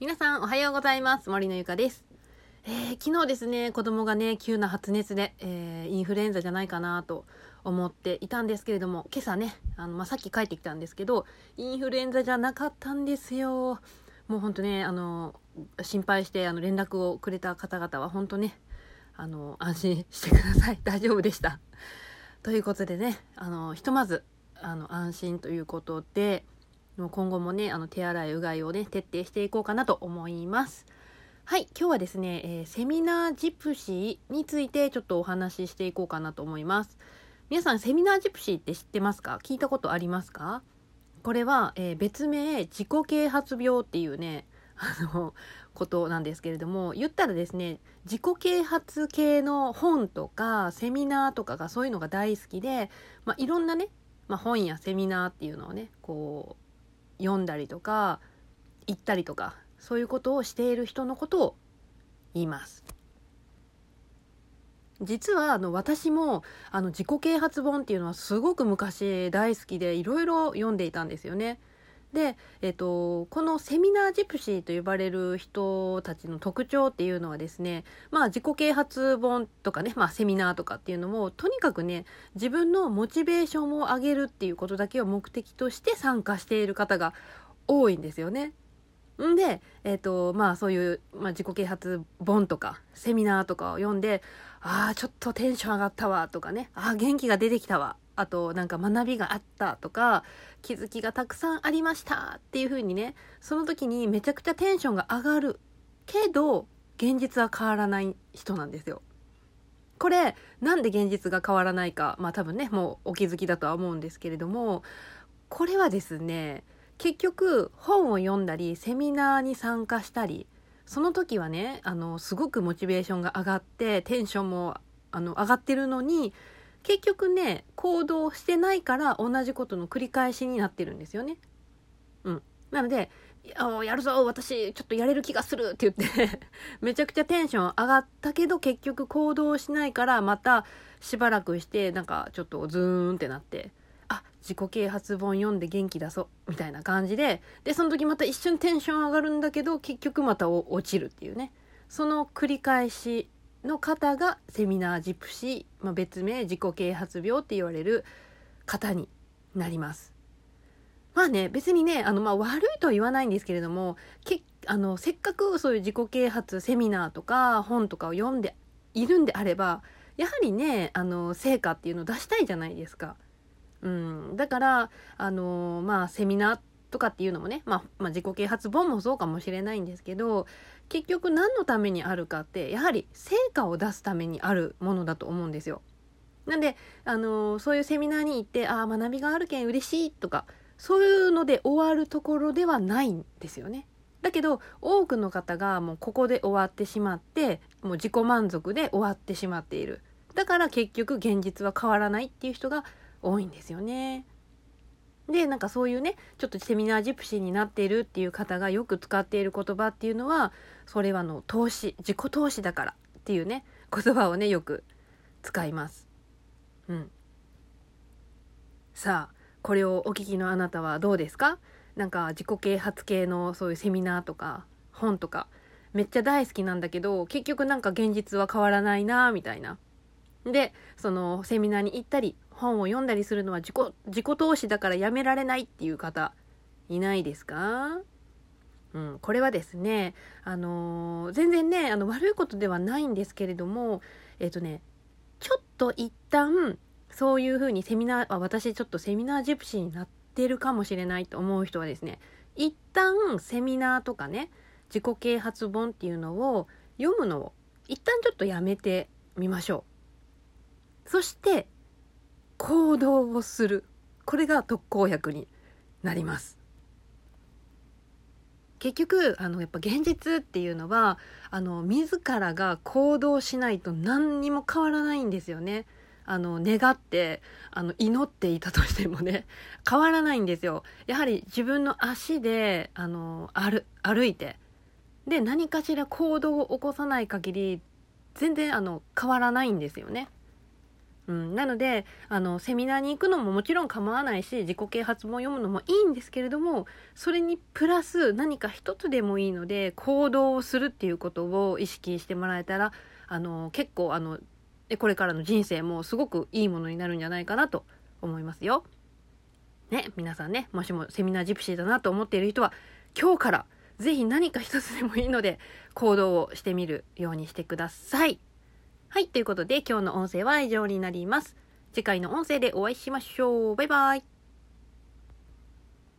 皆さんおはようございます。森のゆかです、えー昨日ですね子供がね急な発熱で、えーインフルエンザじゃないかなと思っていたんですけれども今朝ねあの、まあ、さっき帰ってきたんですけどインフルエンザじゃなかったんですよ。もうほんとねあの心配してあの連絡をくれた方々は本当ねあの安心してください。大丈夫でした。ということでねあのひとまずあの安心ということで今後もねあの手洗いうがいをね徹底していこうかなと思います。はい今日はですね、えーセミナージプシーについてちょっとお話ししていこうかなと思います。皆さんセミナージプシーって知ってますか？聞いたことありますか？これは、えー別名自己啓発病っていうね あのことなんですけれども言ったらですね自己啓発系の本とかセミナーとかがそういうのが大好きで、まあ、いろんなね、まあ、本やセミナーっていうのをねこう読んだりとか行ったりとかそういうことをしている人のことを言います。実はあの私もあの自己啓発本っていうのはすごく昔大好きでいろいろ読んでいたんですよね。で、えっと、このセミナージプシーと呼ばれる人たちの特徴っていうのはですね、まあ自己啓発本とかね、まあセミナーとかっていうのも、とにかくね、自分のモチベーションを上げるっていうことだけを目的として参加している方が多いんですよね。で、えっ、と、まあそういう、まあ、自己啓発本とかセミナーとかを読んで、ああ、ちょっとテンション上がったわとかね、ああ、元気が出てきたわ。あと、なんか学びがあったとか、気づきがたくさんありましたっていう風にね、その時にめちゃくちゃテンションが上がるけど、現実は変わらない人なんですよ。これ、なんで現実が変わらないか、まあ多分ね、もうお気づきだとは思うんですけれども、これはですね、結局本を読んだりセミナーに参加したりその時はねあのすごくモチベーションが上がってテンションもあの上がってるのに結局ね行動してないから同じことの繰り返しになってるんですよね。うん、なので「やるぞ私ちょっとやれる気がする」って言って めちゃくちゃテンション上がったけど結局行動しないからまたしばらくしてなんかちょっとズーンってなってあ自己啓発本読んで元気出そうみたいな感じででその時また一瞬テンション上がるんだけど結局また落ちるっていうねその繰り返しの方がセミナージプシー、まあ、別名自己啓発病って言われる方になります。まあね別にねあの、まあ、悪いとは言わないんですけれどもけあのせっかくそういう自己啓発セミナーとか本とかを読んでいるんであればやはりねあの成果っていうのを出したいじゃないですか。うん、だからあのまあセミナーとかっていうのもね、まあ、まあ自己啓発本もそうかもしれないんですけど結局何のためにあるかってやはり成果を出すためにあるものだと思うんですよ。なんであのそういうセミナーに行ってああ学びがあるけん嬉しいとかそういうので終わるところではないんですよね。だけど多くの方がもうここで終わってしまってもう自己満足で終わってしまっている。だから結局現実は変わらないっていう人が多いんですよね。でなんかそういうねちょっとセミナージプシーになっているっていう方がよく使っている言葉っていうのはそれはあの投資自己投資だからっていうね言葉をねよく使います。うん、さあこれをお聞きのあなたはどうですか？なんか自己啓発系のそういうセミナーとか本とかめっちゃ大好きなんだけど結局なんか現実は変わらないなみたいな。でそのセミナーに行ったり本を読んだりするのは自己自己投資だからやめられないっていう方いないですか？うん、これはですね、あのー全然ねあの悪いことではないんですけれどもえっ、とねちょっと一旦そういうふうにセミナーあ私ちょっとセミナージプシーになってるかもしれないと思う人はですね一旦セミナーとかね自己啓発本っていうのを読むのを一旦ちょっとやめてみましょう。そして行動をする。これが特効薬になります。結局あのやっぱ現実っていうのはあの自らが行動しないと何にも変わらないんですよね。あの願ってあの祈っていたとしてもね 変わらないんですよ。やはり自分の足であの歩歩いてで何かしら行動を起こさない限り全然あの変わらないんですよね。うん、なのであのセミナーに行くのももちろん構わないし自己啓発本を読むのもいいんですけれどもそれにプラス何か一つでもいいので行動をするっていうことを意識してもらえたらあの結構あのこれからの人生もすごくいいものになるんじゃないかなと思いますよ。ね皆さんねもしもセミナージプシーだなと思っている人は今日から是非何か一つでもいいので行動をしてみるようにしてください。はい。ということで、今日の音声は以上になります。次回の音声でお会いしましょう。バイバイ。